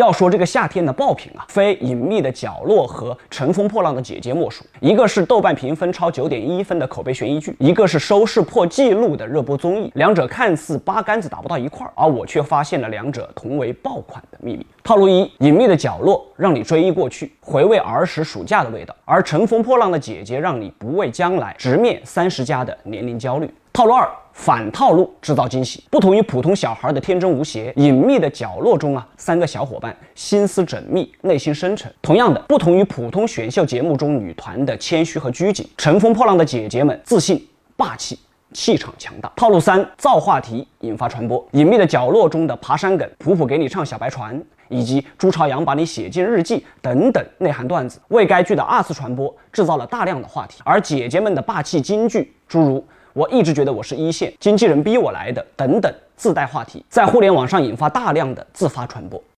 要说这个夏天的爆品啊，非《隐秘的角落》和《乘风破浪的姐姐》莫属。一个是豆瓣评分超九点一分的口碑悬疑剧，一个是收视破纪录的热播综艺。两者看似八竿子打不到一块儿，而我却发现了两者同为爆款的秘密。套路一：《隐秘的角落》让你追忆过去，回味儿时暑假的味道；而《乘风破浪的姐姐》让你不畏将来，直面三十加的年龄焦虑。套路二。反套路制造惊喜，不同于普通小孩的天真无邪，隐秘的角落中啊，三个小伙伴心思缜密，内心深沉。同样的，不同于普通选秀节目中女团的谦虚和拘谨，乘风破浪的姐姐们自信、霸气、气场强大。套路三，造话题引发传播。隐秘的角落中的爬山梗，普普给你唱小白船，以及朱朝阳把你写进日记等等内涵段子，为该剧的二次传播制造了大量的话题。而姐姐们的霸气金句，诸如。我一直觉得我是一线经纪人逼我来的，等等，自带话题，在互联网上引发大量的自发传播。